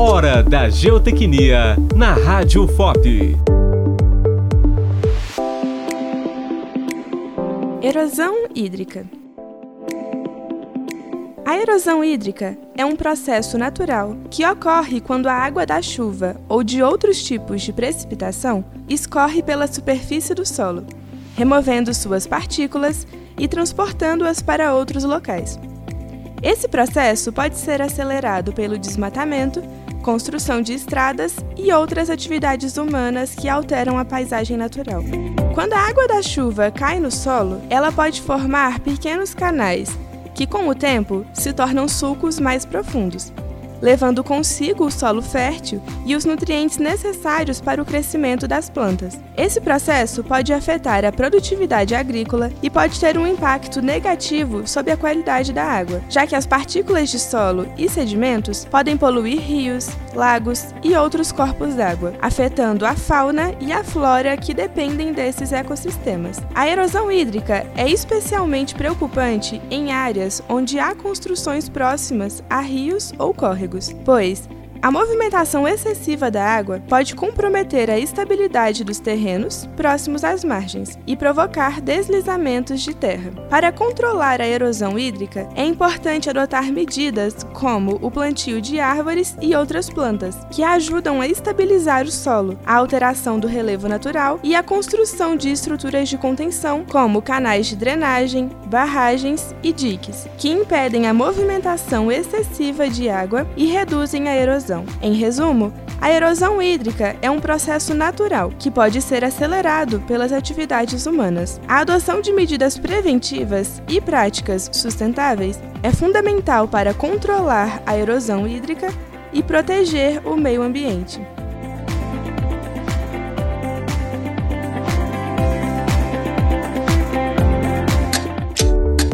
Hora da Geotecnia na Rádio FOP. Erosão hídrica. A erosão hídrica é um processo natural que ocorre quando a água da chuva ou de outros tipos de precipitação escorre pela superfície do solo, removendo suas partículas e transportando-as para outros locais. Esse processo pode ser acelerado pelo desmatamento, construção de estradas e outras atividades humanas que alteram a paisagem natural. Quando a água da chuva cai no solo, ela pode formar pequenos canais que com o tempo se tornam sulcos mais profundos, levando consigo o solo fértil e os nutrientes necessários para o crescimento das plantas. Esse processo pode afetar a produtividade agrícola e pode ter um impacto negativo sobre a qualidade da água, já que as partículas de solo e sedimentos podem poluir rios, lagos e outros corpos d'água, afetando a fauna e a flora que dependem desses ecossistemas. A erosão hídrica é especialmente preocupante em áreas onde há construções próximas a rios ou córregos, pois a movimentação excessiva da água pode comprometer a estabilidade dos terrenos próximos às margens e provocar deslizamentos de terra. Para controlar a erosão hídrica, é importante adotar medidas como o plantio de árvores e outras plantas, que ajudam a estabilizar o solo, a alteração do relevo natural e a construção de estruturas de contenção, como canais de drenagem, barragens e diques, que impedem a movimentação excessiva de água e reduzem a erosão erosão. Em resumo, a erosão hídrica é um processo natural que pode ser acelerado pelas atividades humanas. A adoção de medidas preventivas e práticas sustentáveis é fundamental para controlar a erosão hídrica e proteger o meio ambiente.